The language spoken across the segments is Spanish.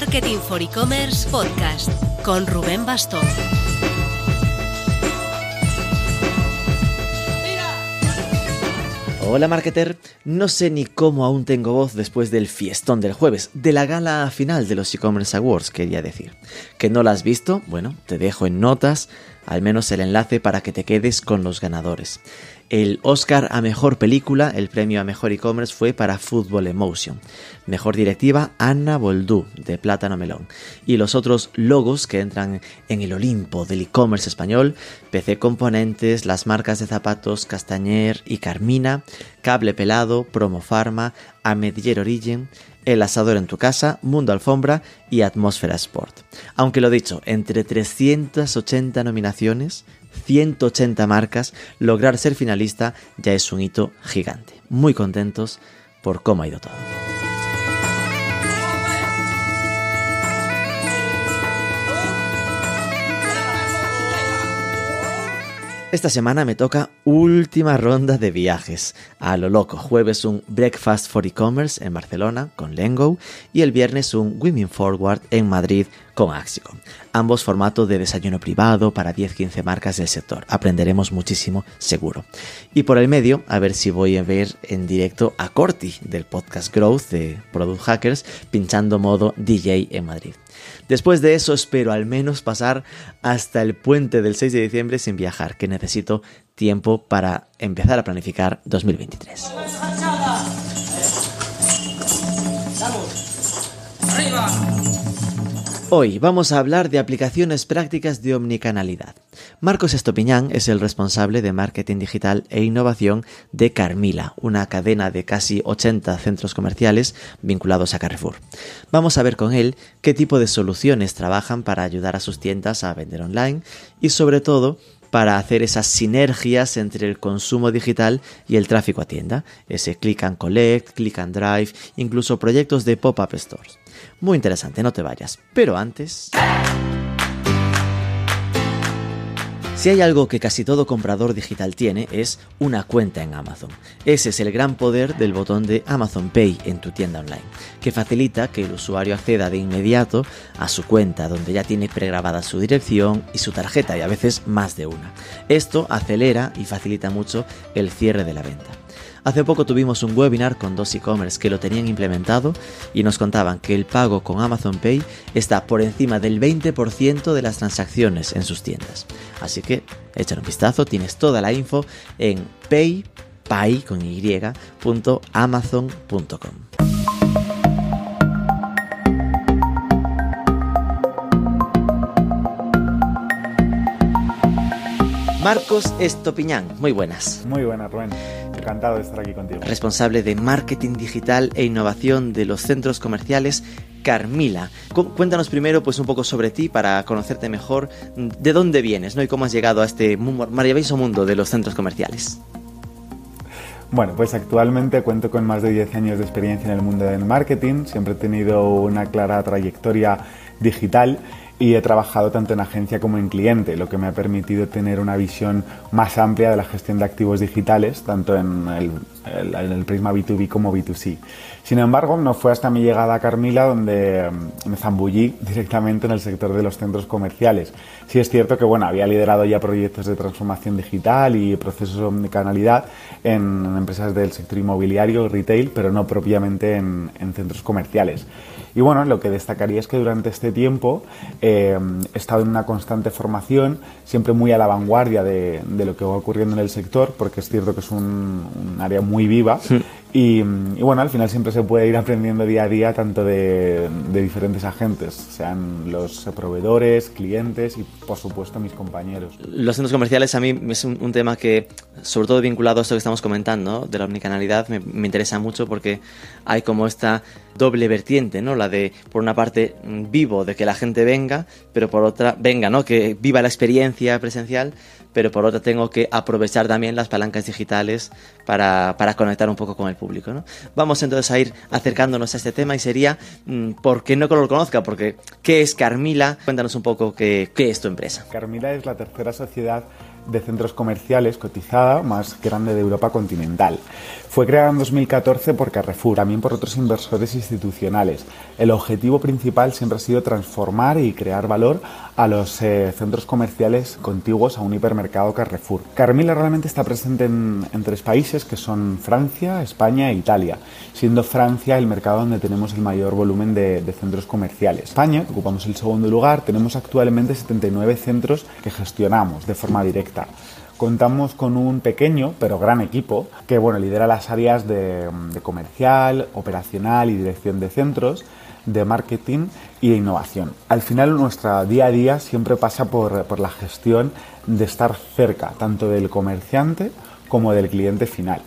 Marketing for E-Commerce Podcast con Rubén Bastón. Hola marketer, no sé ni cómo aún tengo voz después del fiestón del jueves, de la gala final de los e-commerce awards quería decir. ¿Que no la has visto? Bueno, te dejo en notas al menos el enlace para que te quedes con los ganadores. El Oscar a Mejor Película, el premio a Mejor E-Commerce fue para Football Emotion. Mejor Directiva, Anna Boldú, de Plátano Melón. Y los otros logos que entran en el Olimpo del e-commerce español, PC Componentes, las marcas de zapatos Castañer y Carmina, Cable Pelado, Promo Pharma, Amediller Origin, el asador en tu casa, Mundo Alfombra y Atmósfera Sport. Aunque lo dicho, entre 380 nominaciones, 180 marcas, lograr ser finalista ya es un hito gigante. Muy contentos por cómo ha ido todo. Esta semana me toca última ronda de viajes. A lo loco, jueves un Breakfast for E-Commerce en Barcelona con Lengo y el viernes un Women Forward en Madrid con Axico. Ambos formatos de desayuno privado para 10-15 marcas del sector. Aprenderemos muchísimo, seguro. Y por el medio, a ver si voy a ver en directo a Corti del podcast Growth de Product Hackers pinchando modo DJ en Madrid. Después de eso espero al menos pasar hasta el puente del 6 de diciembre sin viajar, que necesito tiempo para empezar a planificar 2023. Hoy vamos a hablar de aplicaciones prácticas de omnicanalidad. Marcos Estopiñán es el responsable de marketing digital e innovación de Carmila, una cadena de casi 80 centros comerciales vinculados a Carrefour. Vamos a ver con él qué tipo de soluciones trabajan para ayudar a sus tiendas a vender online y sobre todo para hacer esas sinergias entre el consumo digital y el tráfico a tienda, ese click and collect, click and drive, incluso proyectos de pop-up stores. Muy interesante, no te vayas. Pero antes... Si hay algo que casi todo comprador digital tiene es una cuenta en Amazon. Ese es el gran poder del botón de Amazon Pay en tu tienda online, que facilita que el usuario acceda de inmediato a su cuenta donde ya tiene pregrabada su dirección y su tarjeta y a veces más de una. Esto acelera y facilita mucho el cierre de la venta. Hace poco tuvimos un webinar con dos e-commerce que lo tenían implementado y nos contaban que el pago con Amazon Pay está por encima del 20% de las transacciones en sus tiendas. Así que échale un vistazo, tienes toda la info en paypay con Marcos Estopiñán, muy buenas. Muy buenas, Rubén. Encantado de estar aquí contigo. Responsable de marketing digital e innovación de los centros comerciales Carmila. Cuéntanos primero pues un poco sobre ti para conocerte mejor, de dónde vienes, ¿no? Y cómo has llegado a este maravilloso mundo de los centros comerciales. Bueno, pues actualmente cuento con más de 10 años de experiencia en el mundo del marketing, siempre he tenido una clara trayectoria digital y he trabajado tanto en agencia como en cliente, lo que me ha permitido tener una visión más amplia de la gestión de activos digitales, tanto en el, prisma B2B como B2C. Sin embargo, no fue hasta mi llegada a Carmila donde mm, me zambullí directamente en el sector de los centros comerciales. Sí es cierto que bueno, había liderado ya proyectos de transformación digital y procesos de canalidad en, empresas del sector inmobiliario, retail, pero no propiamente en, en centros comerciales. Y bueno, lo que destacaría es que durante este tiempo eh, he estado en una constante formación, siempre muy a la vanguardia de, lo que va ocurriendo en el sector, porque es cierto que es un, área muy viva. Y, bueno, al final siempre se puede ir aprendiendo día a día tanto de, diferentes agentes, sean los proveedores, clientes y por supuesto mis compañeros. Los centros comerciales a mí es un, tema que, sobre todo vinculado a esto que estamos comentando, de la omnicanalidad, me, me interesa mucho porque hay como esta doble vertiente, ¿no? La de, por una parte, vivo de que la gente venga, pero por otra, venga, ¿no? Que viva la experiencia presencial, pero por otra tengo que aprovechar también las palancas digitales para, conectar un poco con el público. ¿no? Vamos entonces a ir acercándonos a este tema y sería, mm, ¿por qué no lo conozca? Porque, ¿qué es Carmila? Cuéntanos un poco qué, qué es tu empresa. Carmila es la tercera sociedad de centros comerciales cotizada más grande de Europa continental. Fue creada en 2014 por Carrefour, también por otros inversores institucionales. El objetivo principal siempre ha sido transformar y crear valor a los eh, centros comerciales contiguos a un hipermercado Carrefour. Carmila realmente está presente en, tres países que son Francia, España e Italia, siendo Francia el mercado donde tenemos el mayor volumen de, de centros comerciales. España, que ocupamos el segundo lugar, tenemos actualmente 79 centros que gestionamos de forma directa contamos con un pequeño pero gran equipo que bueno, lidera las áreas de, comercial, operacional y dirección de centros, de marketing y de innovación. Al final nuestro día a día siempre pasa por, la gestión de estar cerca tanto del comerciante como del cliente final.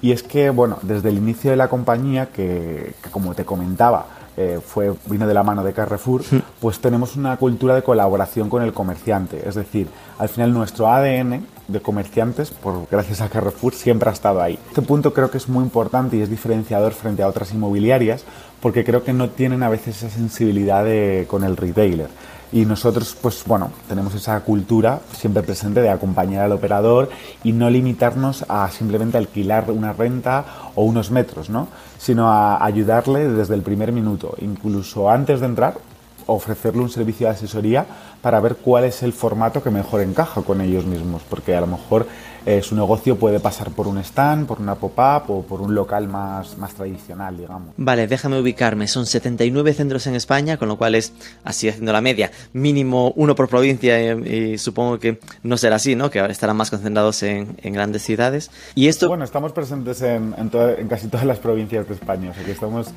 Y es que, bueno, desde el inicio de la compañía, que como te comentaba, eh, fue, vino de la mano de Carrefour, pues tenemos una cultura de colaboración con el comerciante. Es decir, al final nuestro ADN de comerciantes, por, gracias a Carrefour, siempre ha estado ahí. Este punto creo que es muy importante y es diferenciador frente a otras inmobiliarias porque creo que no tienen a veces esa sensibilidad con el retailer. Y nosotros, pues bueno, tenemos esa cultura siempre presente de acompañar al operador y no limitarnos a simplemente alquilar una renta o unos metros, ¿no? Sino a ayudarle desde el primer minuto, incluso antes de entrar, ofrecerle un servicio de asesoría para ver cuál es el formato que mejor encaja con ellos mismos, porque a lo mejor eh, su negocio puede pasar por un stand, por una pop-up o por un local más, más tradicional, digamos. Vale, déjame ubicarme. Son 79 centros en España, con lo cual es, así haciendo la media, mínimo uno por provincia y, supongo que no será así, ¿no? Que estarán más concentrados en, grandes ciudades. Y esto... Bueno, estamos presentes en, en, casi todas las provincias de España, o sea que estamos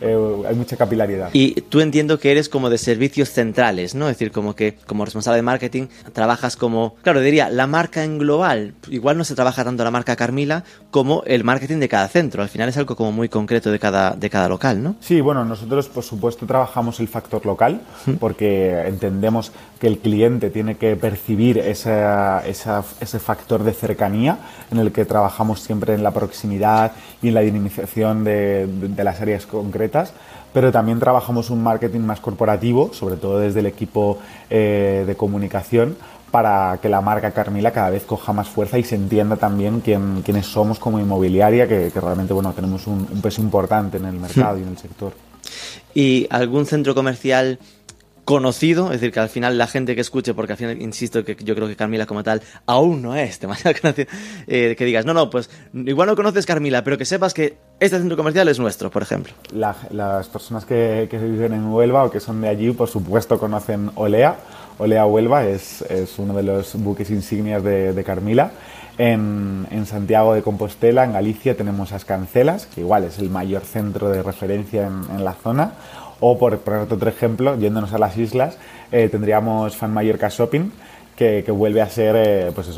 eh, hay mucha capilaridad. Y tú entiendo que eres como de servicios centrales, ¿no? Es decir, como que como responsable de marketing trabajas como, claro, diría, la marca en global. Igual no se trabaja tanto la marca Carmila como el marketing de cada centro. Al final es algo como muy concreto de cada, de cada local, ¿no? Sí, bueno, nosotros por supuesto trabajamos el factor local porque entendemos que el cliente tiene que percibir esa, ese factor de cercanía en el que trabajamos siempre en la proximidad y en la dinamización de, de las áreas concretas pero también trabajamos un marketing más corporativo, sobre todo desde el equipo eh, de comunicación, para que la marca Carmila cada vez coja más fuerza y se entienda también quién, quiénes somos como inmobiliaria, que, realmente bueno, tenemos un, peso importante en el mercado y en el sector. ¿Y algún centro comercial conocido, es decir, que al final la gente que escuche, porque al final, insisto, que yo creo que Carmila como tal aún no es demasiado conocido, eh, que digas, no, no, pues igual no conoces Carmila, pero que sepas que este centro comercial es nuestro, por ejemplo. las personas que, viven en Huelva o que son de allí, por supuesto, conocen Olea. Olea Huelva es, es uno de los buques insignias de, Carmila. En, en, Santiago de Compostela, en Galicia, tenemos Ascancelas, que igual es el mayor centro de referencia en, en la zona. O por poner otro ejemplo, yéndonos a las islas, eh, tendríamos Fan Mallorca Shopping, que, vuelve a ser eh, pues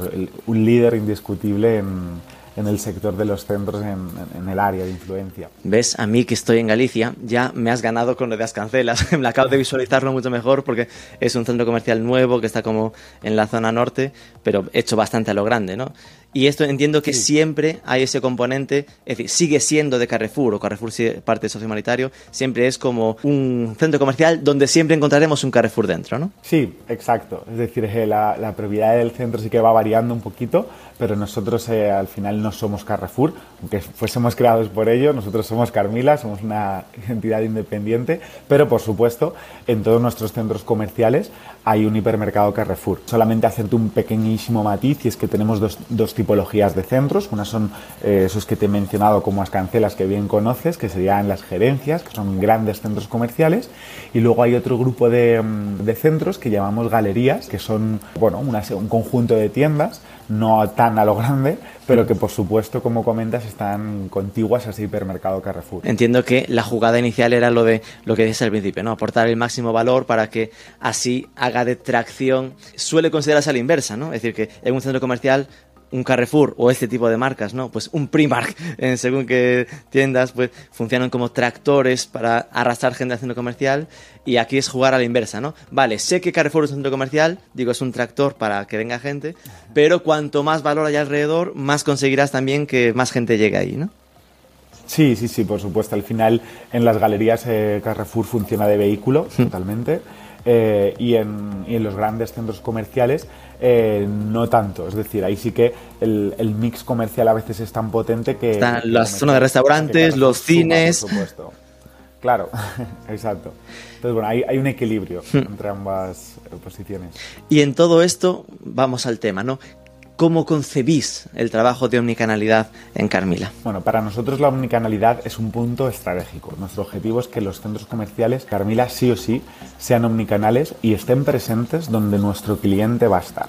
un líder indiscutible en, en el sector de los centros en, el área de influencia. ¿Ves? A mí que estoy en Galicia, ya me has ganado con lo de Ascancelas. me acabo de visualizarlo mucho mejor porque es un centro comercial nuevo que está como en la zona norte, pero hecho bastante a lo grande, ¿no? Y esto entiendo que siempre hay ese componente, es decir, sigue siendo de Carrefour o Carrefour parte de socio humanitario, siempre es como un centro comercial donde siempre encontraremos un Carrefour dentro, ¿no? Sí, exacto. Es decir, la, la prioridad del centro sí que va variando un poquito, pero nosotros eh, al final no somos Carrefour, aunque fuésemos creados por ello, nosotros somos Carmila, somos una entidad independiente, pero por supuesto en todos nuestros centros comerciales hay un hipermercado Carrefour. Solamente hacerte un pequeñísimo matiz y es que tenemos dos, dos tipologías de centros. Una son eh, esos que te he mencionado como cancelas que bien conoces, que serían las gerencias, que son grandes centros comerciales. Y luego hay otro grupo de, mm, centros que llamamos galerías, que son bueno, un conjunto de tiendas, no tan a lo grande, pero que por supuesto, como comentas, están contiguas a ese hipermercado Carrefour. Entiendo que la jugada inicial era lo de lo que dices al principio, ¿no? Aportar el máximo valor para que así haga de tracción. Suele considerarse a la inversa, ¿no? Es decir, que en un centro comercial un Carrefour o este tipo de marcas, ¿no? Pues un Primark, en según qué tiendas, pues funcionan como tractores para arrastrar gente al centro comercial y aquí es jugar a la inversa, ¿no? Vale, sé que Carrefour es un centro comercial, digo, es un tractor para que venga gente, pero cuanto más valor haya alrededor, más conseguirás también que más gente llegue ahí, ¿no? Sí, sí, sí, por supuesto. Al final en las galerías eh, Carrefour funciona de vehículo Hmm. totalmente eh, y, en, y en los grandes centros comerciales eh, no tanto. Es decir, ahí sí que el, el mix comercial a veces es tan potente que... Están las zonas de restaurantes, los cines. Por supuesto. Claro, exacto. Entonces, bueno, hay, hay un equilibrio Hmm. entre ambas eh, posiciones. Y en todo esto, vamos al tema, ¿no? ¿Cómo concebís el trabajo de omnicanalidad en Carmila? Bueno, para nosotros la omnicanalidad es un punto estratégico. Nuestro objetivo es que los centros comerciales Carmila sí o sí sean omnicanales y estén presentes donde nuestro cliente va a estar.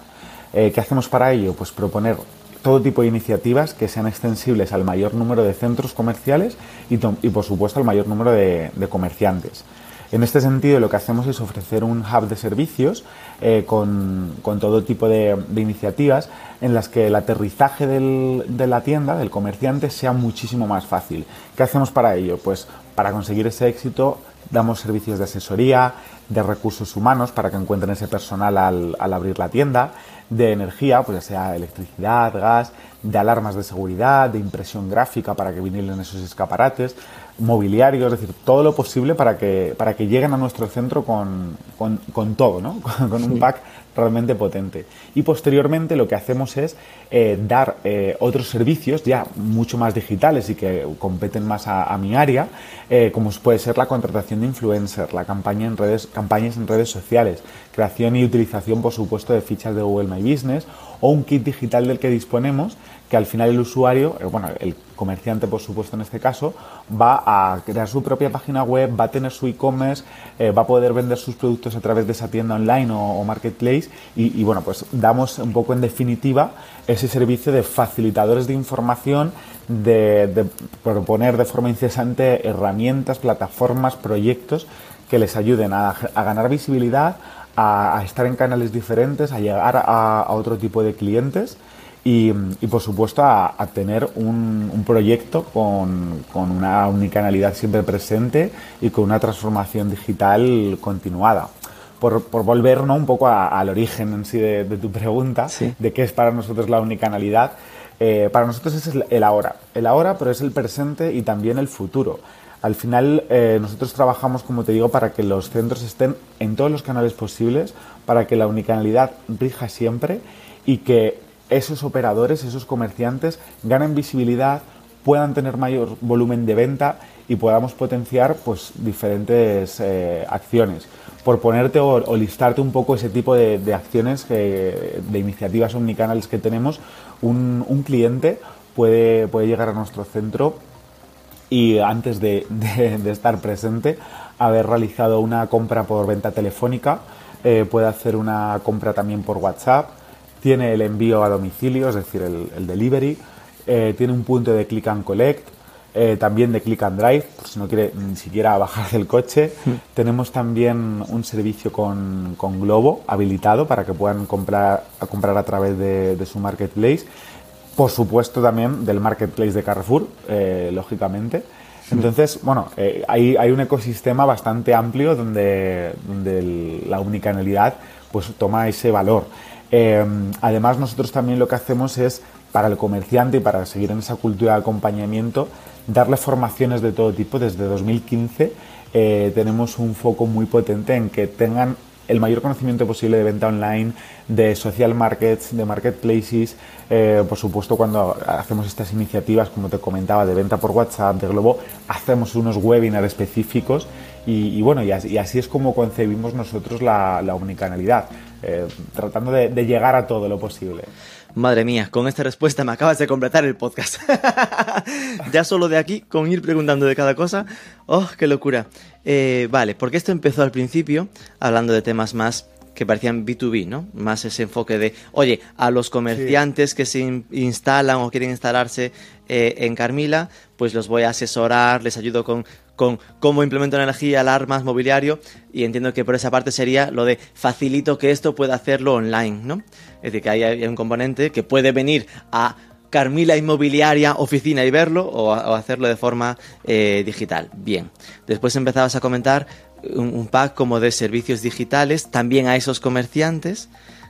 Eh, ¿Qué hacemos para ello? Pues proponer todo tipo de iniciativas que sean extensibles al mayor número de centros comerciales y, por supuesto al mayor número de comerciantes. En este sentido, lo que hacemos es ofrecer un hub de servicios eh, con, todo tipo de, iniciativas en las que el aterrizaje de la tienda, del comerciante, sea muchísimo más fácil. ¿Qué hacemos para ello? Pues para conseguir ese éxito damos servicios de asesoría, de recursos humanos para que encuentren ese personal al, al abrir la tienda, de energía, pues ya sea electricidad, gas, de alarmas de seguridad, de impresión gráfica para que vinilen esos escaparates, mobiliario, es decir, todo lo posible para que, para que lleguen a nuestro centro con, con, con todo, ¿no? con un pack realmente potente. Y posteriormente lo que hacemos es eh, dar eh, otros servicios ya mucho más digitales y que competen más a, a mi área, eh, como puede ser la contratación de influencers, la campaña en redes, campañas en redes sociales, creación y utilización, por supuesto, de fichas de Google My Business o un kit digital del que disponemos que al final el usuario, eh, bueno, el comerciante por supuesto en este caso, va a crear su propia página web, va a tener su e-commerce, eh, va a poder vender sus productos a través de esa tienda online o, marketplace y, bueno, pues damos un poco en definitiva ese servicio de facilitadores de información, de, proponer de forma incesante herramientas, plataformas, proyectos que les ayuden a, ganar visibilidad, a, estar en canales diferentes, a llegar a otro tipo de clientes y, y por supuesto a, a tener un, un proyecto con, con, una unicanalidad siempre presente y con una transformación digital continuada. Por, por volver ¿no? un poco al origen en sí de, de tu pregunta, sí. de qué es para nosotros la unicanalidad, eh, para nosotros es el, el, ahora, el ahora pero es el presente y también el futuro. Al final eh, nosotros trabajamos, como te digo, para que los centros estén en todos los canales posibles, para que la unicanalidad rija siempre y que esos operadores, esos comerciantes ganen visibilidad, puedan tener mayor volumen de venta y podamos potenciar pues, diferentes eh, acciones. Por ponerte o, listarte un poco ese tipo de, acciones, de iniciativas omnicanales que tenemos, un, cliente puede, puede llegar a nuestro centro y antes de estar presente, haber realizado una compra por venta telefónica, eh, puede hacer una compra también por WhatsApp, tiene el envío a domicilio, es decir, el, el delivery, eh, tiene un punto de click and collect, eh, también de click and drive, por si no quiere ni siquiera bajar del coche. Tenemos también un servicio con, con, Globo habilitado para que puedan comprar a, comprar a través de, de, su marketplace. Por supuesto también del marketplace de Carrefour, eh, lógicamente. Entonces, bueno, eh, hay, hay, un ecosistema bastante amplio donde, donde el, la unicanalidad pues toma ese valor. Eh, además, nosotros también lo que hacemos es, para el comerciante y para seguir en esa cultura de acompañamiento, darle formaciones de todo tipo. Desde 2015 eh, tenemos un foco muy potente en que tengan el mayor conocimiento posible de venta online, de social markets, de marketplaces. Eh, por supuesto, cuando hacemos estas iniciativas, como te comentaba, de venta por WhatsApp, de Globo, hacemos unos webinars específicos y, bueno, y así, es como concebimos nosotros la, la omnicanalidad, eh, tratando de, de llegar a todo lo posible. Madre mía, con esta respuesta me acabas de completar el podcast. ya solo de aquí, con ir preguntando de cada cosa. ¡Oh, qué locura! Eh, vale, porque esto empezó al principio hablando de temas más que parecían B2B, ¿no? Más ese enfoque de, oye, a los comerciantes sí. que se in instalan o quieren instalarse eh, en Carmila, pues los voy a asesorar, les ayudo con, con cómo implemento energía, alarmas, mobiliario, y entiendo que por esa parte sería lo de facilito que esto pueda hacerlo online, ¿no? Es decir, que hay, hay un componente que puede venir a Carmila Inmobiliaria Oficina y verlo o, hacerlo de forma eh, digital. Bien. Después empezabas a comentar un, un, pack como de servicios digitales también a esos comerciantes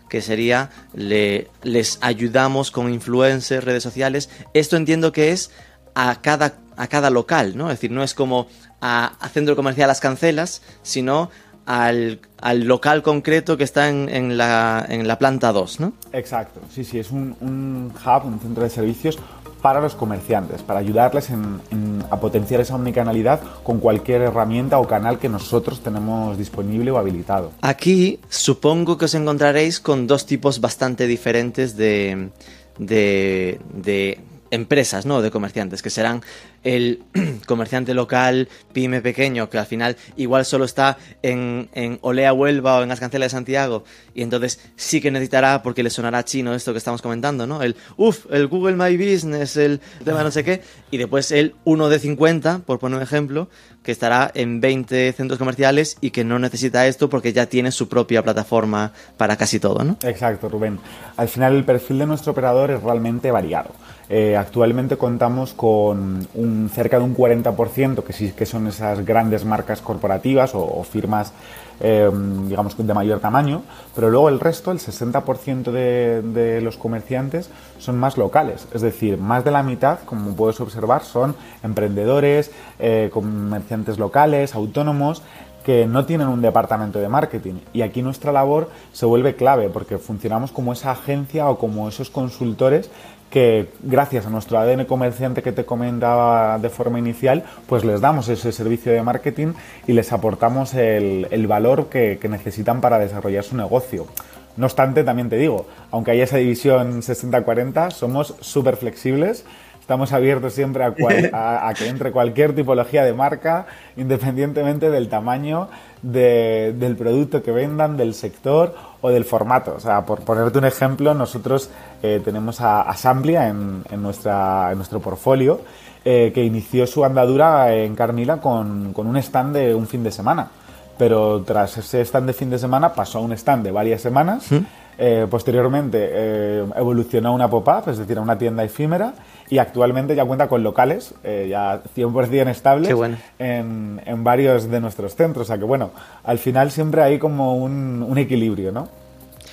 que sería le, les ayudamos con influencers, redes sociales. Esto entiendo que es a cada, a cada local, ¿no? Es decir, no es como a, a centro comercial las cancelas, sino al, al local concreto que está en, en, la, en la planta 2, ¿no? Exacto, sí, sí, es un, un hub, un centro de servicios para los comerciantes, para ayudarles en, en, a potenciar esa omnicanalidad con cualquier herramienta o canal que nosotros tenemos disponible o habilitado. Aquí supongo que os encontraréis con dos tipos bastante diferentes de, de, de empresas, ¿no? De comerciantes, que serán el comerciante local, pyme pequeño, que al final igual solo está en, en Olea Huelva o en Ascancela de Santiago, y entonces sí que necesitará, porque le sonará chino esto que estamos comentando, ¿no? El, uff, el Google My Business, el tema no sé qué, y después el 1 de 50, por poner un ejemplo, que estará en 20 centros comerciales y que no necesita esto porque ya tiene su propia plataforma para casi todo, ¿no? Exacto, Rubén. Al final el perfil de nuestro operador es realmente variado. Eh, actualmente contamos con un, cerca de un 40% que sí que son esas grandes marcas corporativas o, firmas, eh, digamos, de mayor tamaño, pero luego el resto, el 60% de, de, los comerciantes, son más locales. Es decir, más de la mitad, como puedes observar, son emprendedores, eh, comerciantes locales, autónomos, que no tienen un departamento de marketing. Y aquí nuestra labor se vuelve clave porque funcionamos como esa agencia o como esos consultores que gracias a nuestro ADN comerciante que te comentaba de forma inicial, pues les damos ese servicio de marketing y les aportamos el, valor que, que necesitan para desarrollar su negocio. No obstante, también te digo, aunque haya esa división 60-40, somos súper flexibles. Estamos abiertos siempre a, cual, a, a, que entre cualquier tipología de marca, independientemente del tamaño de, del producto que vendan, del sector o del formato. O sea, por ponerte un ejemplo, nosotros eh, tenemos a Assemblia en, en, nuestra, en nuestro portfolio eh, que inició su andadura en Carmila con, con un stand de un fin de semana. Pero tras ese stand de fin de semana pasó a un stand de varias semanas. ¿Mm? Eh, posteriormente eh, evolucionó a una pop-up, es decir, a una tienda efímera, y actualmente ya cuenta con locales, eh, ya 100% estables, bueno. en, en, varios de nuestros centros. O sea que, bueno, al final siempre hay como un, un equilibrio, ¿no?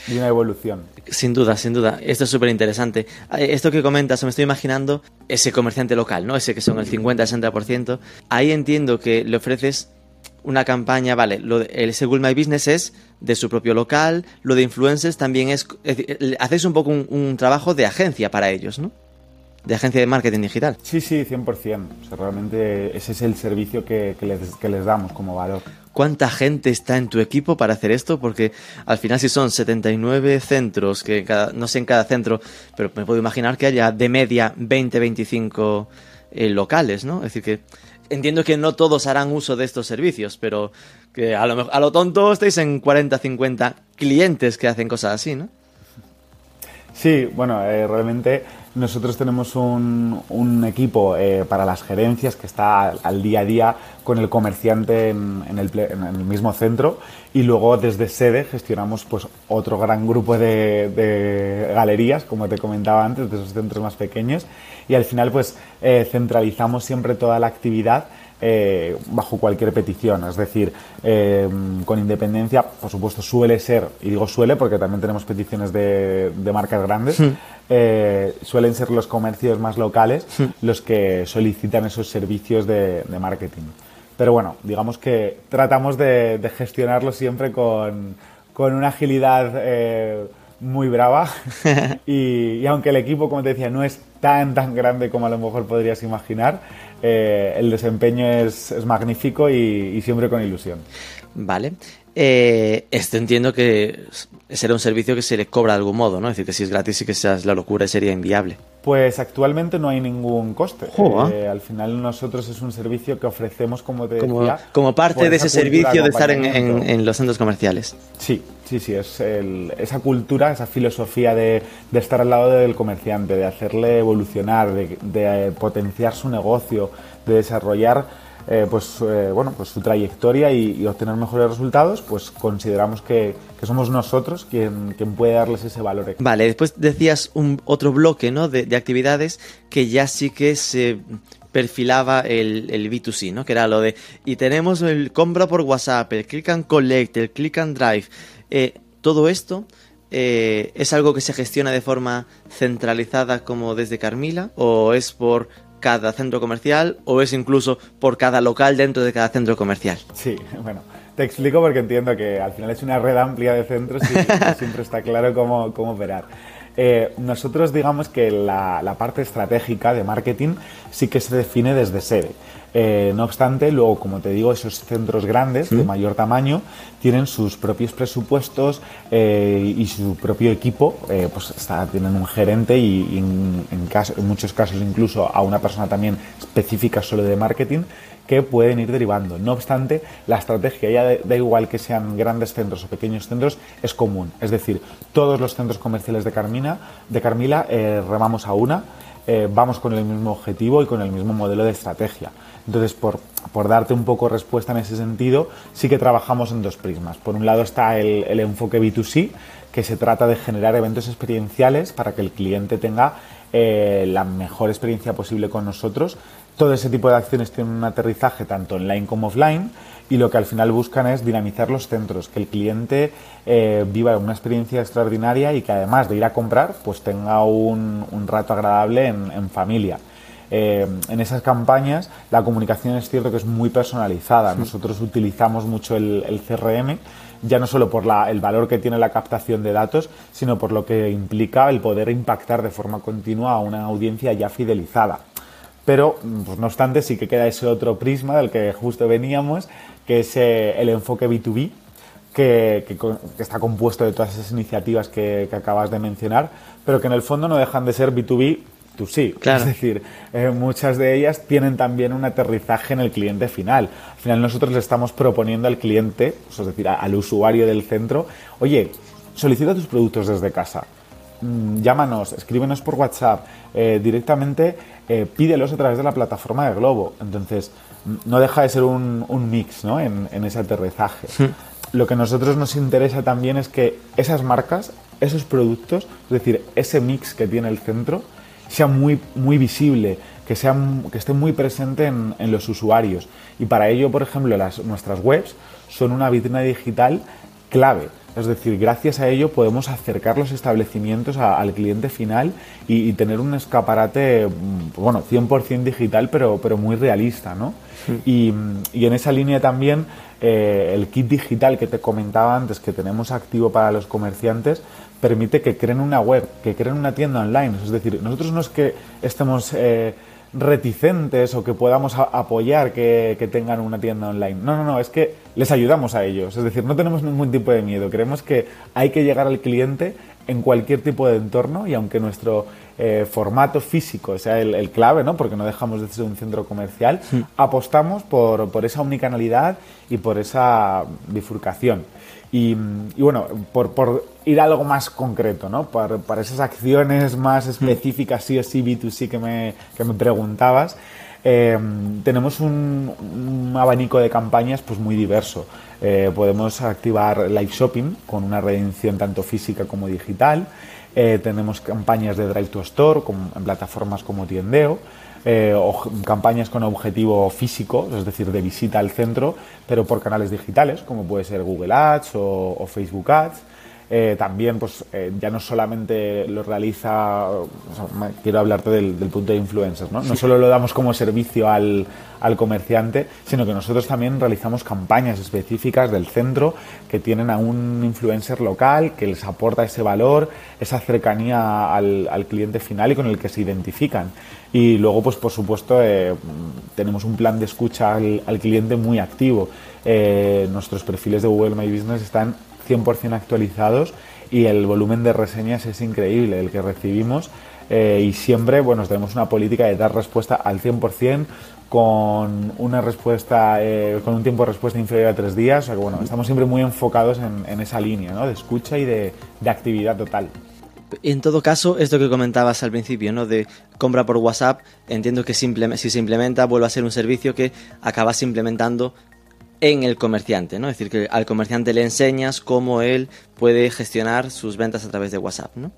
Y una evolución. Sin duda, sin duda. Esto es súper interesante. Esto que comentas, me estoy imaginando ese comerciante local, ¿no? Ese que son el 50-60%. Ahí entiendo que le ofreces una campaña, vale, lo de, el Google My Business es de su propio local, lo de influencers también es, es decir, hacéis un poco un, un, trabajo de agencia para ellos, ¿no? De agencia de marketing digital. Sí, sí, 100%. O sea, realmente ese es el servicio que, que, les, que les damos como valor. ¿Cuánta gente está en tu equipo para hacer esto? Porque al final si son 79 centros, que cada, no sé en cada centro, pero me puedo imaginar que haya de media 20, 25 eh, locales, ¿no? Es decir, que entiendo que no todos harán uso de estos servicios, pero que a lo, a lo tonto estáis en 40, 50 clientes que hacen cosas así, ¿no? Sí, bueno, eh, realmente nosotros tenemos un, equipo eh, para las gerencias que está al, día a día con el comerciante en, en, el, en, el, mismo centro y luego desde sede gestionamos pues otro gran grupo de, galerías, como te comentaba antes, de esos centros más pequeños y al final pues eh, centralizamos siempre toda la actividad eh, bajo cualquier petición. Es decir, con independencia, por supuesto, suele ser, y digo suele porque también tenemos peticiones de, marcas grandes. Eh, suelen ser los comercios más locales los que solicitan esos servicios de, de, marketing. Pero bueno, digamos que tratamos de, de gestionarlo siempre con, con una agilidad eh, muy brava y, y, aunque el equipo, como te decía, no es tan tan grande como a lo mejor podrías imaginar, eh, el desempeño es, es magnífico y, y, siempre con ilusión. Vale. Eh, esto entiendo que será un servicio que se le cobra de algún modo, ¿no? Es decir, que si es gratis y que sea la locura sería inviable. Pues actualmente no hay ningún coste. Eh, al final nosotros es un servicio que ofrecemos, como te como, decía... Como parte de ese servicio de estar en, en, en, los centros comerciales. Sí, sí, sí. Es el, esa cultura, esa filosofía de, de, estar al lado del comerciante, de hacerle evolucionar, de, de potenciar su negocio, de desarrollar eh, pues, eh, bueno, pues su trayectoria y, obtener mejores resultados, pues consideramos que, somos nosotros quien, puede darles ese valor. Vale, después decías un otro bloque ¿no? de, de actividades que ya sí que se perfilaba el, el, B2C, ¿no? Que era lo de, y tenemos el compra por WhatsApp, el click and collect, el click and drive, eh, todo esto es algo que se gestiona de forma centralizada como desde Carmila o es por cada centro comercial o es incluso por cada local dentro de cada centro comercial? Sí, bueno, te explico porque entiendo que al final es una red amplia de centros y siempre está claro cómo, cómo operar. Eh, nosotros digamos que la, la, parte estratégica de marketing sí que se define desde sede. Eh, no obstante, luego, como te digo, esos centros grandes de mayor tamaño tienen sus propios presupuestos eh, y su propio equipo, eh, pues está, tienen un gerente y, en, en, muchos casos incluso a una persona también específica solo de marketing que pueden ir derivando. No obstante, la estrategia, ya da igual que sean grandes centros o pequeños centros, es común. Es decir, todos los centros comerciales de, Carmina, de Carmila remamos a una, vamos con el mismo objetivo y con el mismo modelo de estrategia. Entonces, por, por, darte un poco respuesta en ese sentido, sí que trabajamos en dos prismas. Por un lado está el, el enfoque B2C, que se trata de generar eventos experienciales para que el cliente tenga eh, la mejor experiencia posible con nosotros. Todo ese tipo de acciones tienen un aterrizaje tanto online como offline y lo que al final buscan es dinamizar los centros, que el cliente eh, viva una experiencia extraordinaria y que además de ir a comprar, pues tenga un, un rato agradable en, en familia. Eh, en esas campañas la comunicación es cierto que es muy personalizada. Nosotros utilizamos mucho el, CRM, ya no solo por el valor que tiene la captación de datos, sino por lo que implica el poder impactar de forma continua a una audiencia ya fidelizada. Pero, pues, no obstante, sí que queda ese otro prisma del que justo veníamos, que es eh, el enfoque B2B, que, está compuesto de todas esas iniciativas que, que, acabas de mencionar, pero que en el fondo no dejan de ser B2B sí. Es decir, eh, muchas de ellas tienen también un aterrizaje en el cliente final. Al final nosotros le estamos proponiendo al cliente, pues, es decir, al usuario del centro, oye, solicita tus productos desde casa. Mm, llámanos, escríbenos por WhatsApp, eh, directamente eh, pídelos a través de la plataforma de Globo. Entonces, no deja de ser un, mix ¿no? en, en, ese aterrizaje. Lo que a nosotros nos interesa también es que esas marcas, esos productos, es decir, ese mix que tiene el centro, sea muy, muy visible, que, sea, que esté muy presente en, en los usuarios. Y para ello, por ejemplo, las, nuestras webs son una vitrina digital clave. Es decir, gracias a ello podemos acercar los establecimientos al cliente final y, tener un escaparate, mm, bueno, 100% digital, pero, pero muy realista, ¿no? Y, y, en esa línea también eh, el kit digital que te comentaba antes, que tenemos activo para los comerciantes, permite que creen una web, que creen una tienda online. Es decir, nosotros no es que estemos eh, reticentes o que podamos apoyar que, tengan una tienda online. No, no, no, es que les ayudamos a ellos. Es decir, no tenemos ningún tipo de miedo. Creemos que hay que llegar al cliente en cualquier tipo de entorno y aunque nuestro eh, formato físico sea el, clave, ¿no? porque no dejamos de ser un centro comercial, apostamos por, por esa omnicanalidad y por esa bifurcación. Y, bueno, por, por, ir a algo más concreto, ¿no? Para, para, esas acciones más específicas, sí o sí, B2C que me, que me preguntabas, eh, tenemos un, un, abanico de campañas pues muy diverso. Eh, podemos activar live shopping con una redención tanto física como digital. Eh, tenemos campañas de Drive to Store con, en plataformas como Tiendeo. O campañas con objetivo físico, es decir, de visita al centro, pero por canales digitales, como puede ser Google Ads o, Facebook Ads. Eh, también, pues, eh, ya no solamente lo realiza, quiero hablarte del, punto de influencers, ¿no? No solo lo damos como servicio al, al, comerciante, sino que nosotros también realizamos campañas específicas del centro que tienen a un influencer local que les aporta ese valor, esa cercanía al, al cliente final y con el que se identifican. Y luego, pues por supuesto, eh, tenemos un plan de escucha al, cliente muy activo. Eh, nuestros perfiles de Google My Business están 100% actualizados y el volumen de reseñas es increíble el que recibimos. Eh, y siempre, bueno, tenemos una política de dar respuesta al 100% con una respuesta, con un tiempo de respuesta inferior a tres días. Bueno, estamos siempre muy enfocados en, en esa línea, ¿no? De escucha y de, de actividad total. En todo caso, esto que comentabas al principio, ¿no? De compra por WhatsApp, entiendo que si se implementa vuelve a ser un servicio que acabas implementando en el comerciante, ¿no? Es decir, que al comerciante le enseñas cómo él puede gestionar sus ventas a través de WhatsApp, ¿no?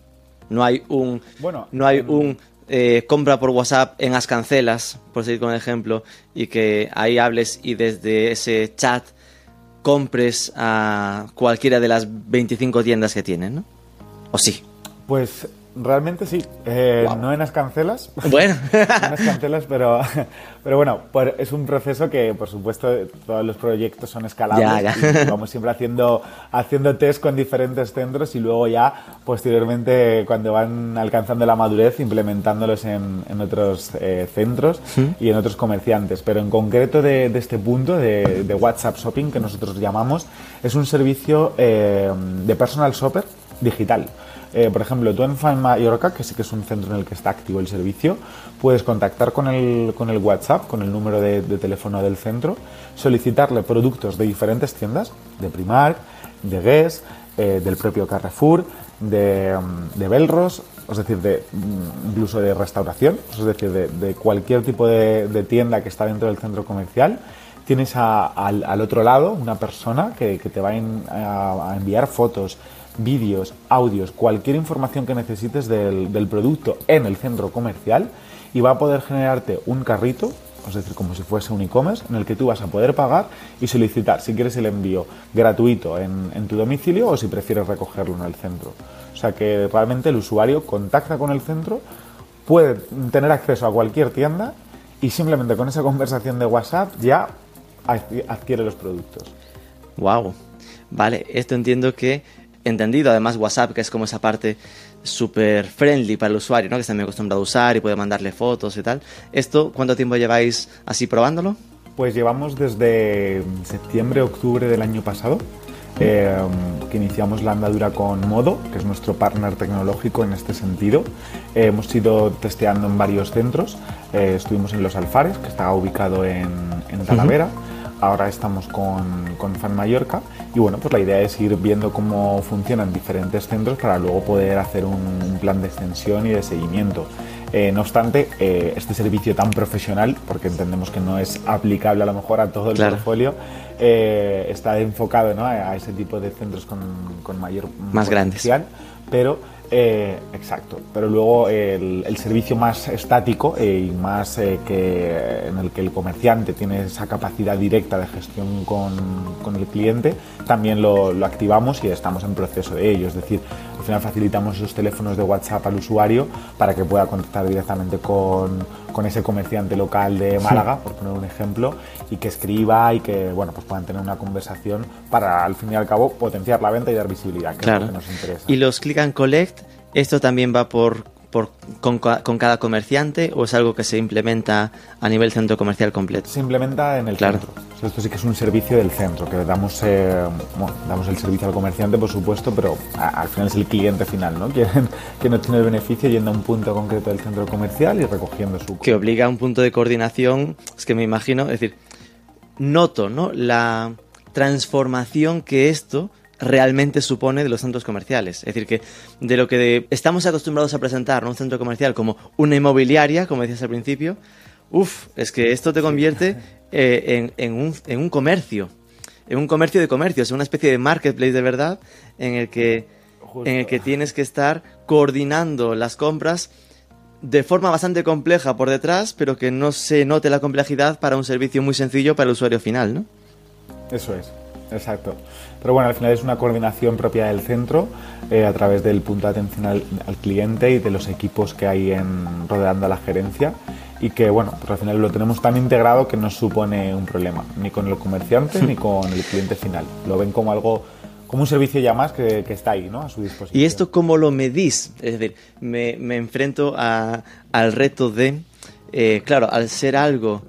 No hay un, bueno, no hay un eh, compra por WhatsApp en Ascancelas, por seguir con el ejemplo, y que ahí hables y desde ese chat compres a cualquiera de las 25 tiendas que tienen, ¿no? ¿O sí? Pues Realmente sí, eh, no en las cancelas. Bueno. no en las cancelas, pero, pero bueno, es un proceso que, por supuesto, todos los proyectos son escalables. Y vamos siempre haciendo, haciendo test con diferentes centros y luego ya, posteriormente, cuando van alcanzando la madurez, implementándolos en, en otros eh, centros y en otros comerciantes. Pero en concreto de, de este punto, de, de, WhatsApp Shopping, que nosotros llamamos, es un servicio eh, de personal shopper digital. Eh, por ejemplo, tú en Find Mallorca, que sí que es un centro en el que está activo el servicio, puedes contactar con el, WhatsApp, con el número de, teléfono del centro, solicitarle productos de diferentes tiendas, de Primark, de Guess, eh, del propio Carrefour, de, mm, de Belros, es decir, de, mm, incluso de restauración, es decir, de, cualquier tipo de, tienda que está dentro del centro comercial. Tienes al, otro lado una persona que, te va a enviar fotos, vídeos, audios, cualquier información que necesites del, producto en el centro comercial y va a poder generarte un carrito, es decir, como si fuese un e-commerce, en el que tú vas a poder pagar y solicitar si quieres el envío gratuito en, en, tu domicilio o si prefieres recogerlo en el centro. O sea que realmente el usuario contacta con el centro, puede tener acceso a cualquier tienda y simplemente con esa conversación de WhatsApp ya adquiere los productos. Wow. Vale, esto entiendo que entendido. Además, WhatsApp, que es como esa parte súper friendly para el usuario, ¿no? que está muy acostumbrado a usar y puede mandarle fotos y tal. ¿Esto cuánto tiempo lleváis así probándolo? Pues llevamos desde septiembre, octubre del año pasado. Eh, que iniciamos la andadura con Modo, que es nuestro partner tecnológico en este sentido. Eh, hemos ido testeando en varios centros. Eh, estuvimos en Los Alfares, que está ubicado en, Talavera ahora estamos con, con Fan Mallorca y bueno, pues la idea es ir viendo cómo funcionan diferentes centros para luego poder hacer un, plan de extensión y de seguimiento. Eh, no obstante, eh, este servicio tan profesional, porque entendemos que no es aplicable a lo mejor a todo el portfolio, eh, está enfocado ¿no? a, ese tipo de centros con, con mayor más grandes. Pero eh, exacto, pero luego el, servicio más estático eh, y más eh, que en el que el comerciante tiene esa capacidad directa de gestión con, con el cliente, también lo, lo, activamos y estamos en proceso de ello. Es decir, al final facilitamos esos teléfonos de WhatsApp al usuario para que pueda contactar directamente con, con ese comerciante local de Málaga, por poner un ejemplo, y que escriba y que bueno, pues puedan tener una conversación para al fin y al cabo potenciar la venta y dar visibilidad, que es lo que nos interesa. Y los click and collect, esto también va por, por con, cada comerciante o es algo que se implementa a nivel centro comercial completo? Se implementa en el centro. esto sí que es un servicio del centro, que damos, eh, bueno, damos el servicio al comerciante, por supuesto, pero al final es el cliente final, ¿no? Quieren que no tiene el beneficio yendo a un punto concreto del centro comercial y recogiendo su... Que obliga a un punto de coordinación, es que me imagino, es decir, noto, ¿no? La transformación que esto realmente supone de los centros comerciales. Es decir, que de lo que estamos acostumbrados a presentar un centro comercial como una inmobiliaria, como decías al principio, uff, es que esto te convierte eh, en, un, en, un, comercio, en un comercio de comercios, en una especie de marketplace de verdad, en el que, en el que tienes que estar coordinando las compras de forma bastante compleja por detrás, pero que no se note la complejidad para un servicio muy sencillo para el usuario final, ¿no? Eso es, exacto. Pero bueno, al final es una coordinación propia del centro eh, a través del punto de atención al, cliente y de los equipos que hay en, rodeando a la gerencia y que bueno, pues al final lo tenemos tan integrado que no supone un problema, ni con el comerciante ni con el cliente final. Lo ven como algo como un servicio ya más que, está ahí, ¿no? A su disposición. ¿Y esto cómo lo medís? Es decir, me, enfrento al reto de, eh, claro, al ser algo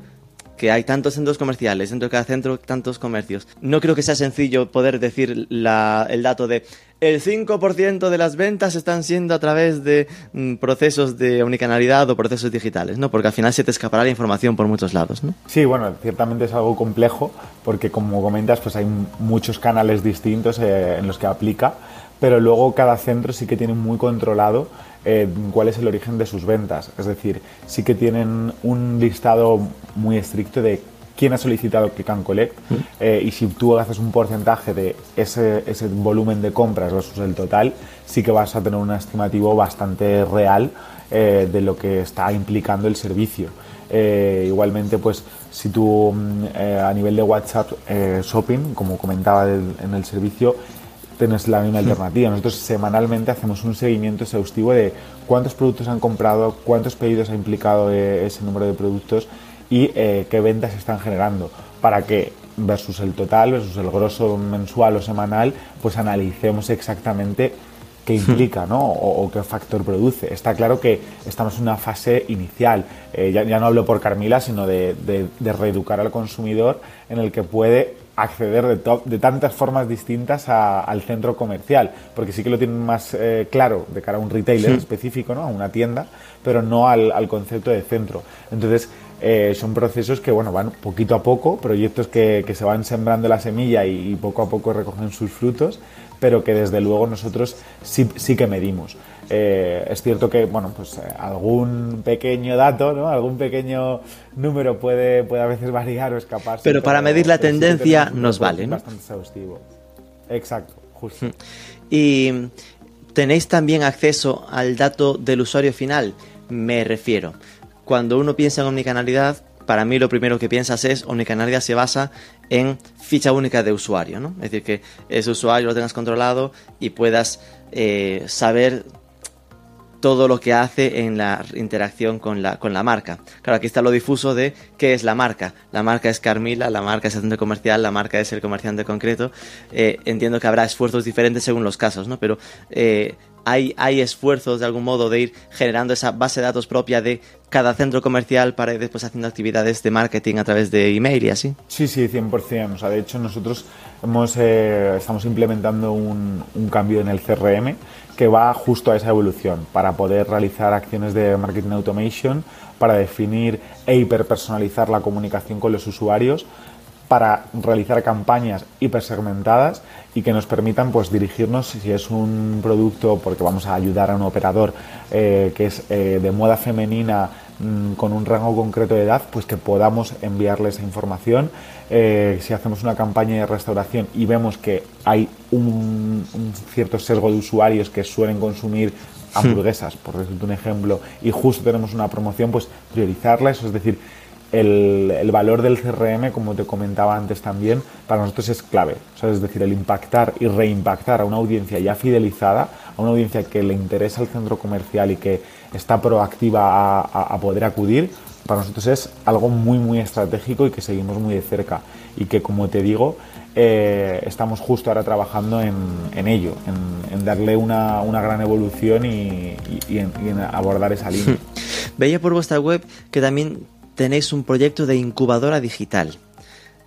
que hay tantos centros comerciales, dentro de cada centro tantos comercios. No creo que sea sencillo poder decir el dato de el 5% de las ventas están siendo a través de mm, procesos de unicanalidad o procesos digitales, ¿no? Porque al final se te escapará la información por muchos lados, ¿no? Sí, bueno, ciertamente es algo complejo porque como comentas, pues hay muchos canales distintos eh, en los que aplica, pero luego cada centro sí que tiene muy controlado eh, cuál es el origen de sus ventas. Es decir, sí que tienen un listado muy estricto de quién ha solicitado Click and Collect eh, y si tú haces un porcentaje de ese, ese, volumen de compras versus el total, sí que vas a tener un estimativo bastante real eh, de lo que está implicando el servicio. igualmente, pues si tú mm, a nivel de WhatsApp Shopping, como comentaba en el servicio, tienes la misma alternativa. Nosotros semanalmente hacemos un seguimiento exhaustivo de cuántos productos han comprado, cuántos pedidos ha implicado eh, ese número de productos y eh, qué ventas están generando para que versus el total, versus el grosso mensual o semanal, pues analicemos exactamente qué implica ¿no? o, qué factor produce. Está claro que estamos en una fase inicial, eh, ya, no hablo por Carmila, sino de, de, reeducar al consumidor en el que puede acceder de, de tantas formas distintas al centro comercial, porque sí que lo tienen más eh, claro de cara a un retailer específico, ¿no? a una tienda, pero no al, al concepto de centro. Entonces, eh, son procesos que bueno van poquito a poco, proyectos que, que se van sembrando la semilla y, poco a poco recogen sus frutos, pero que desde luego nosotros sí, sí que medimos. Eh, es cierto que bueno pues eh, algún pequeño dato, ¿no? algún pequeño número puede, puede a veces variar o escaparse. Pero para medir la tendencia nos vale, ¿no? Bastante exhaustivo. Exacto, justo. Y tenéis también acceso al dato del usuario final, me refiero cuando uno piensa en omnicanalidad, para mí lo primero que piensas es omnicanalidad se basa en ficha única de usuario, ¿no? Es decir, que ese usuario lo tengas controlado y puedas eh, saber todo lo que hace en la interacción con la, con la marca. Claro, aquí está lo difuso de qué es la marca. La marca es Carmila, la marca es el centro comercial, la marca es el comerciante concreto. Eh, entiendo que habrá esfuerzos diferentes según los casos, ¿no? Pero eh, hay, esfuerzos de algún modo de ir generando esa base de datos propia de cada centro comercial para ir después haciendo actividades de marketing a través de email y así. Sí, sí, 100%. O sea, de hecho, nosotros hemos, eh, estamos implementando un, un cambio en el CRM que va justo a esa evolución para poder realizar acciones de marketing automation, para definir e hiperpersonalizar la comunicación con los usuarios, para realizar campañas hipersegmentadas y que nos permitan pues dirigirnos si es un producto porque vamos a ayudar a un operador eh, que es eh, de moda femenina mm, con un rango concreto de edad pues que podamos enviarle esa información. Eh, si hacemos una campaña de restauración y vemos que hay un, cierto sesgo de usuarios que suelen consumir hamburguesas por decirte un ejemplo y justo tenemos una promoción pues priorizarla eso es decir el, valor del CRM, como te comentaba antes también, para nosotros es clave. es decir, el impactar y reimpactar a una audiencia ya fidelizada, a una audiencia que le interesa el centro comercial y que está proactiva a, poder acudir, para nosotros es algo muy, muy estratégico y que seguimos muy de cerca. Y que, como te digo, eh, estamos justo ahora trabajando en, ello, en, darle una, gran evolución y, en, abordar esa línea. Veía por vuestra web que también tenéis un proyecto de incubadora digital.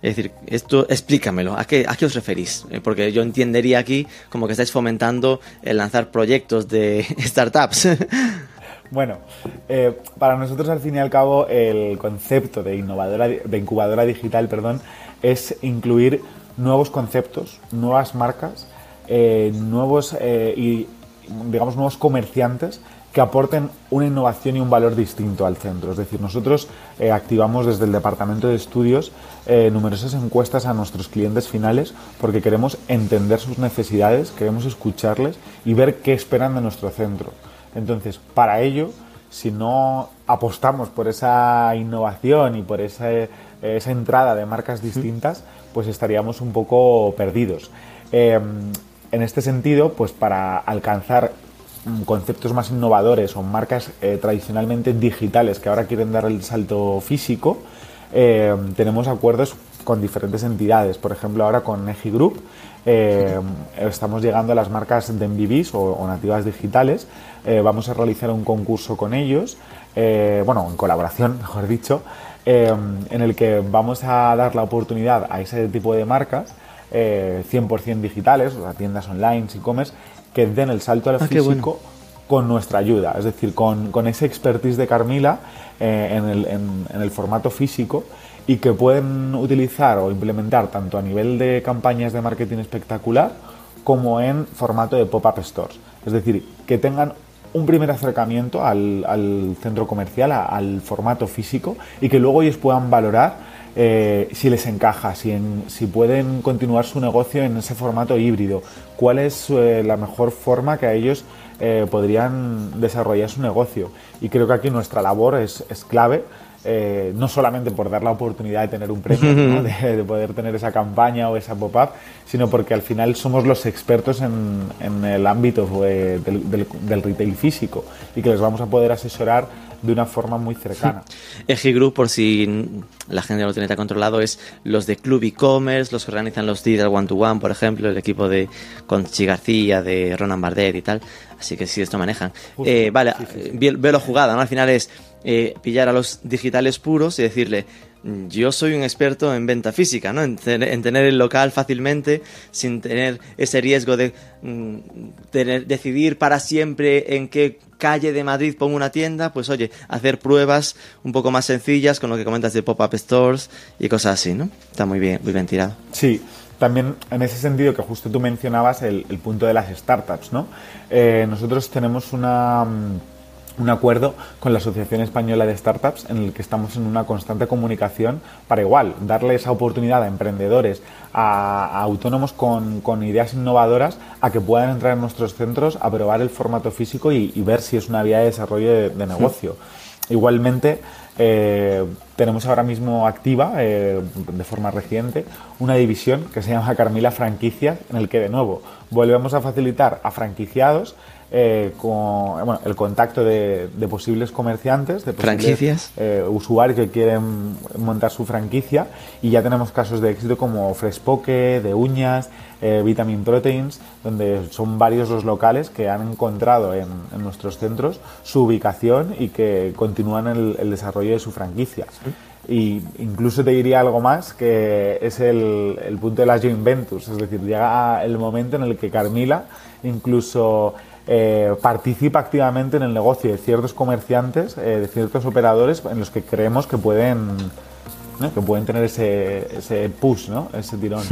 Es decir, esto explícamelo, ¿a qué, a qué os referís? Eh, porque yo entendería aquí como que estáis fomentando el lanzar proyectos de startups. Bueno, eh, para nosotros al fin y al cabo el concepto de, innovadora, incubadora digital perdón, es incluir nuevos conceptos, nuevas marcas, eh, nuevos y digamos nuevos comerciantes que aporten una innovación y un valor distinto al centro. Es decir, nosotros eh, activamos desde el Departamento de Estudios eh, numerosas encuestas a nuestros clientes finales porque queremos entender sus necesidades, queremos escucharles y ver qué esperan de nuestro centro. Entonces, para ello, si no apostamos por esa innovación y por esa, esa entrada de marcas distintas, pues estaríamos un poco perdidos. Eh, en este sentido, pues para alcanzar conceptos más innovadores o marcas eh, tradicionalmente digitales que ahora quieren dar el salto físico, eh, tenemos acuerdos con diferentes entidades. Por ejemplo, ahora con Eji Group eh, estamos llegando a las marcas de MVBs o, nativas digitales. vamos a realizar un concurso con ellos, bueno, en colaboración, mejor dicho, en el que vamos a dar la oportunidad a ese tipo de marcas 100% digitales, o sea, tiendas online, e-commerce, que den el salto al ah, físico con nuestra ayuda, es decir, con, con ese expertise de Carmila eh, en, el, en, el, formato físico y que pueden utilizar o implementar tanto a nivel de campañas de marketing espectacular como en formato de pop-up stores. Es decir, que tengan un primer acercamiento al, al centro comercial, al formato físico y que luego ellos puedan valorar eh, si les encaja, si, si, pueden continuar su negocio en ese formato híbrido, cuál es eh, la mejor forma que a ellos eh, podrían desarrollar su negocio. Y creo que aquí nuestra labor es, clave eh, no solamente por dar la oportunidad de tener un premio, de, poder tener esa campaña o esa pop-up, sino porque al final somos los expertos en, el ámbito eh, del, retail físico y que les vamos a poder asesorar de una forma muy cercana. Eji Group, por si la gente no lo tiene tan controlado, es los de Club e-commerce, los que organizan los días One to One, por ejemplo, el equipo de Conchi García, de Ronan Bardet y tal. Así que sí, esto manejan. Eh, vale, veo la jugada, ¿no? Al final es eh, pillar a los digitales puros y decirle, yo soy un experto en venta física, ¿no? En, tener el local fácilmente, sin tener ese riesgo de mm, decidir para siempre en qué calle de Madrid pongo una tienda, pues oye, hacer pruebas un poco más sencillas con lo que comentas de pop-up stores y cosas así, ¿no? Está muy bien, muy bien tirado. Sí, también en ese sentido que justo tú mencionabas el, punto de las startups, ¿no? Eh, nosotros tenemos una mm, un acuerdo con la Asociación Española de Startups en el que estamos en una constante comunicación para igual darle esa oportunidad a emprendedores, a, autónomos con, ideas innovadoras a que puedan entrar en nuestros centros a probar el formato físico y, ver si es una vía de desarrollo de, negocio. Igualmente, eh, tenemos ahora mismo activa, eh, de forma reciente, una división que se llama Carmila Franquicias, en el que de nuevo volvemos a facilitar a franquiciados eh, con el contacto de, posibles comerciantes, de posibles eh, usuarios que quieren montar su franquicia. Y ya tenemos casos de éxito como Frespoke, de uñas, eh, Vitamin Proteins, donde son varios los locales que han encontrado en, nuestros centros su ubicación y que continúan el, desarrollo de su franquicia. Y incluso te diría algo más, que es el, el punto de las joint ventures, es decir, llega el momento en el que Carmila incluso eh, participa activamente en el negocio de ciertos comerciantes, eh, de ciertos operadores en los que creemos que pueden, que pueden tener ese, ese push, ¿no? ese tirón.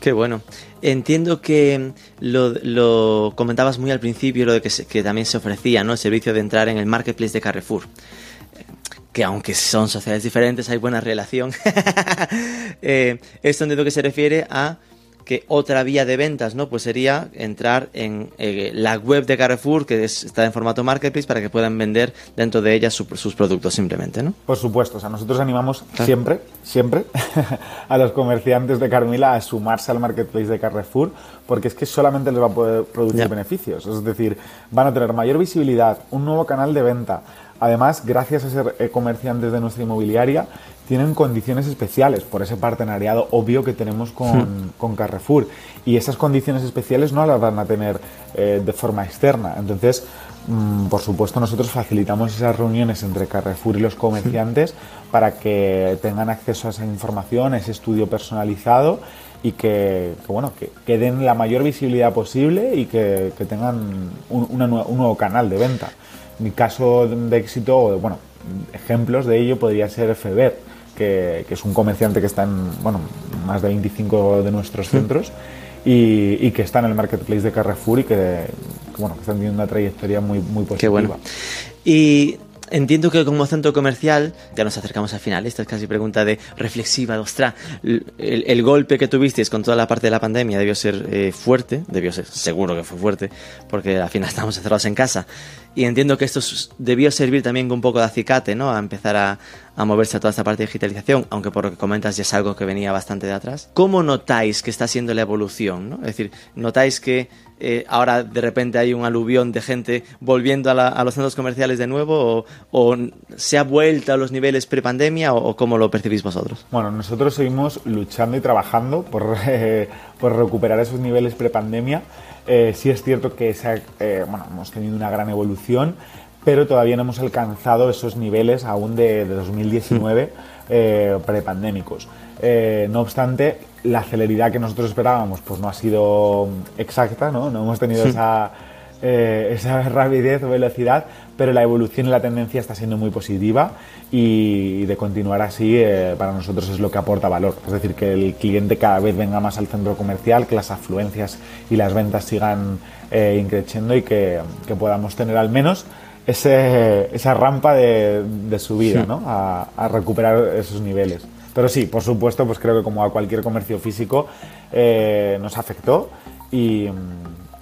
Qué bueno. Entiendo que lo, comentabas muy al principio, lo de que, que, también se ofrecía, ¿no? El servicio de entrar en el marketplace de Carrefour. Que aunque son sociedades diferentes, hay buena relación. eh, esto entiendo que se refiere a que otra vía de ventas, ¿no? Pues sería entrar en eh, la web de Carrefour, que está en formato marketplace, para que puedan vender dentro de ella sus productos simplemente, ¿no? Por supuesto, o sea, nosotros animamos siempre, siempre a los comerciantes de Carmila a sumarse al marketplace de Carrefour, porque es que solamente les va a poder producir beneficios. Es decir, van a tener mayor visibilidad, un nuevo canal de venta. Además, gracias a ser eh, comerciantes de nuestra inmobiliaria, tienen condiciones especiales por ese partenariado obvio que tenemos con, hmm. con Carrefour. Y esas condiciones especiales no las van a tener eh, de forma externa. Entonces, mm, por supuesto, nosotros facilitamos esas reuniones entre Carrefour y los comerciantes hmm. para que tengan acceso a esa información, a ese estudio personalizado y que, bueno, que, den la mayor visibilidad posible y que, tengan un, un nuevo canal de venta. Mi caso de éxito, bueno, ejemplos de ello podría ser Feber que, es un comerciante que está en bueno, más de 25 de nuestros centros y, que está en el marketplace de Carrefour y que, bueno, que están teniendo una trayectoria muy, muy positiva. Qué bueno. Y entiendo que como centro comercial, ya nos acercamos al final, esta es casi pregunta de reflexiva, ostras, el, golpe que tuvisteis con toda la parte de la pandemia debió ser eh, fuerte, debió ser, seguro que fue fuerte, porque al final estábamos encerrados en casa. Y entiendo que esto debió servir también un poco de acicate, ¿no? A empezar a, moverse a toda esta parte de digitalización, aunque por lo que comentas ya es algo que venía bastante de atrás. ¿Cómo notáis que está siendo la evolución? Es decir, ¿notáis que eh, ahora de repente hay un aluvión de gente volviendo a, los centros comerciales de nuevo o, se ha vuelto a los niveles prepandemia o, o cómo lo percibís vosotros? Bueno, nosotros seguimos luchando y trabajando por, eh, por recuperar esos niveles prepandemia. Eh, sí es cierto que eh, bueno, hemos tenido una gran evolución, pero todavía no hemos alcanzado esos niveles aún de, 2019 eh, prepandémicos. Eh, no obstante, la celeridad que nosotros esperábamos pues no ha sido exacta, no, no hemos tenido esa, eh, esa rapidez o velocidad, pero la evolución y la tendencia está siendo muy positiva y, de continuar así eh, para nosotros es lo que aporta valor. Es decir, que el cliente cada vez venga más al centro comercial, que las afluencias y las ventas sigan eh, increciendo y que, que podamos tener al menos ese, esa rampa de, de subida, ¿no? A, recuperar esos niveles. Pero sí, por supuesto, pues creo que como a cualquier comercio físico eh, nos afectó y,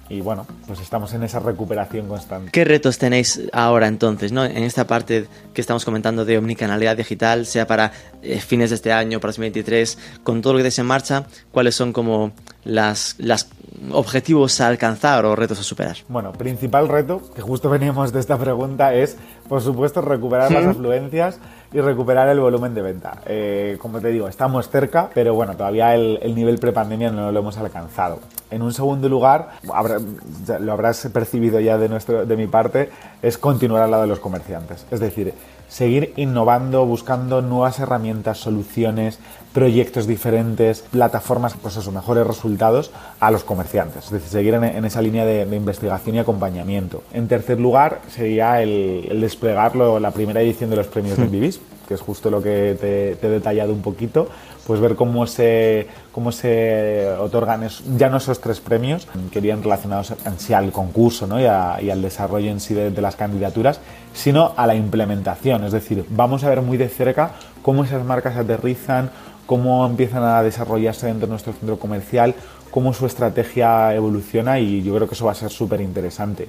y bueno, pues estamos en esa recuperación constante. ¿Qué retos tenéis ahora entonces, ¿no? en esta parte que estamos comentando de omnicanalidad digital, sea para eh, fines de este año, para 2023, con todo lo que tenéis en marcha, cuáles son como las, las objetivos a alcanzar o retos a superar? Bueno, principal reto, que justo veníamos de esta pregunta, es, por supuesto, recuperar las afluencias y recuperar el volumen de venta. Eh, como te digo, estamos cerca, pero bueno, todavía el, el nivel prepandemia no lo hemos alcanzado. En un segundo lugar, lo habrás percibido ya de, nuestro, de mi parte, es continuar al lado de los comerciantes. Es decir, seguir innovando, buscando nuevas herramientas, soluciones, proyectos diferentes, plataformas, pues eso, mejores resultados a los comerciantes. Es decir, seguir en, esa línea de, investigación y acompañamiento. En tercer lugar, sería el, desplegar la primera edición de los premios de Vivis, que es justo lo que te, he detallado un poquito, pues ver cómo se, cómo se otorgan ya no esos tres premios, que irían relacionados en sí al concurso ¿no? y, al desarrollo en sí de, las candidaturas, sino a la implementación. Es decir, vamos a ver muy de cerca cómo esas marcas aterrizan, cómo empiezan a desarrollarse dentro de nuestro centro comercial, cómo su estrategia evoluciona y yo creo que eso va a ser súper interesante.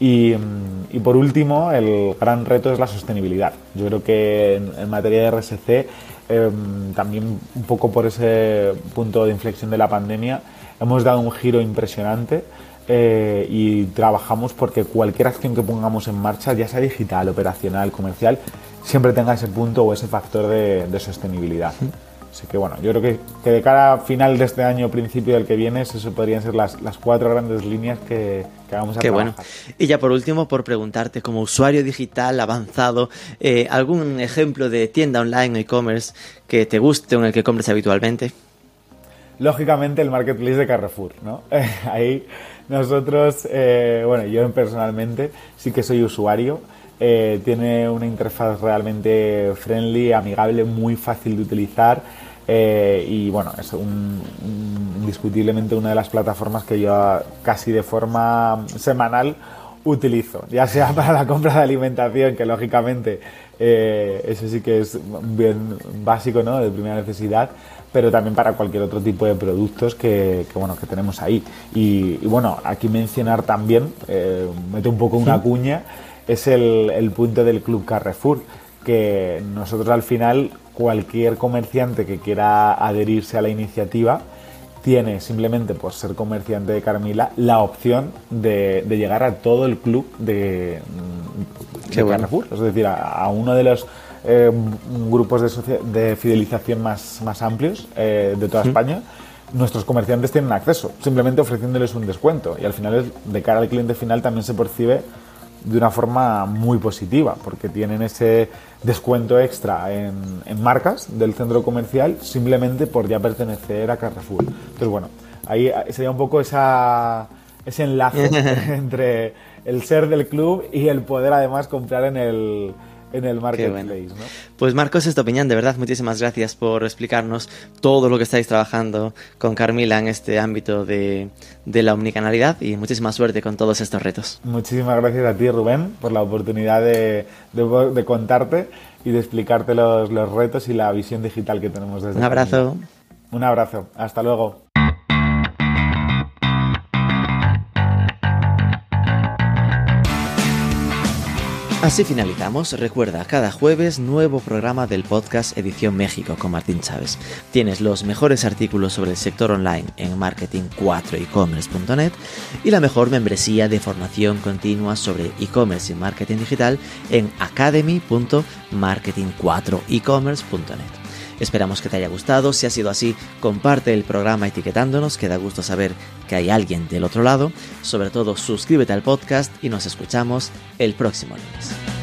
Y, por último, el gran reto es la sostenibilidad. Yo creo que en, materia de RSC, em, también un poco por ese punto de inflexión de la pandemia, hemos dado un giro impresionante eh, y trabajamos porque cualquier acción que pongamos en marcha, ya sea digital, operacional, comercial, siempre tenga ese punto o ese factor de, sostenibilidad. Así que bueno, yo creo que, de cara a final de este año, principio del que viene, eso podrían ser las, cuatro grandes líneas que, vamos a Qué bueno. Y ya por último, por preguntarte, como usuario digital avanzado, eh, ¿algún ejemplo de tienda online o e-commerce que te guste o en el que compres habitualmente? Lógicamente el marketplace de Carrefour, ¿no? Ahí nosotros, eh, bueno, yo personalmente sí que soy usuario. Eh, tiene una interfaz realmente friendly, amigable, muy fácil de utilizar eh, y bueno, es indiscutiblemente una de las plataformas que yo casi de forma semanal utilizo, ya sea para la compra de alimentación, que lógicamente eh, eso sí que es bien básico, ¿no? de primera necesidad, pero también para cualquier otro tipo de productos que, bueno, que tenemos ahí. Y, bueno, aquí mencionar también, eh, meto un poco una cuña, es el, punto del Club Carrefour, que nosotros al final, cualquier comerciante que quiera adherirse a la iniciativa, tiene simplemente por ser comerciante de Carmila la opción de, llegar a todo el club de, Carrefour, es decir, a, uno de los eh, grupos de, fidelización más, más amplios eh, de toda España. Nuestros comerciantes tienen acceso, simplemente ofreciéndoles un descuento. Y al final de cara al cliente final también se percibe de una forma muy positiva, porque tienen ese descuento extra en, marcas del centro comercial simplemente por ya pertenecer a Carrefour. Entonces, bueno, ahí sería un poco esa, ese enlace entre el ser del club y el poder además comprar en el, en el marketplace. ¿no? Pues Marcos Estopiñán, de verdad, muchísimas gracias por explicarnos todo lo que estáis trabajando con Carmila en este ámbito de, la omnicanalidad y muchísima suerte con todos estos retos. Muchísimas gracias a ti, Rubén, por la oportunidad de, contarte y de explicarte los, los, retos y la visión digital que tenemos desde Un abrazo. Un abrazo. Hasta luego. Así finalizamos. Recuerda, cada jueves nuevo programa del podcast Edición México con Martín Chávez. Tienes los mejores artículos sobre el sector online en marketing4ecommerce.net y la mejor membresía de formación continua sobre e-commerce y marketing digital en academy.marketing4ecommerce.net. Esperamos que te haya gustado. Si ha sido así, comparte el programa etiquetándonos, que da gusto saber que hay alguien del otro lado. Sobre todo, suscríbete al podcast y nos escuchamos el próximo lunes.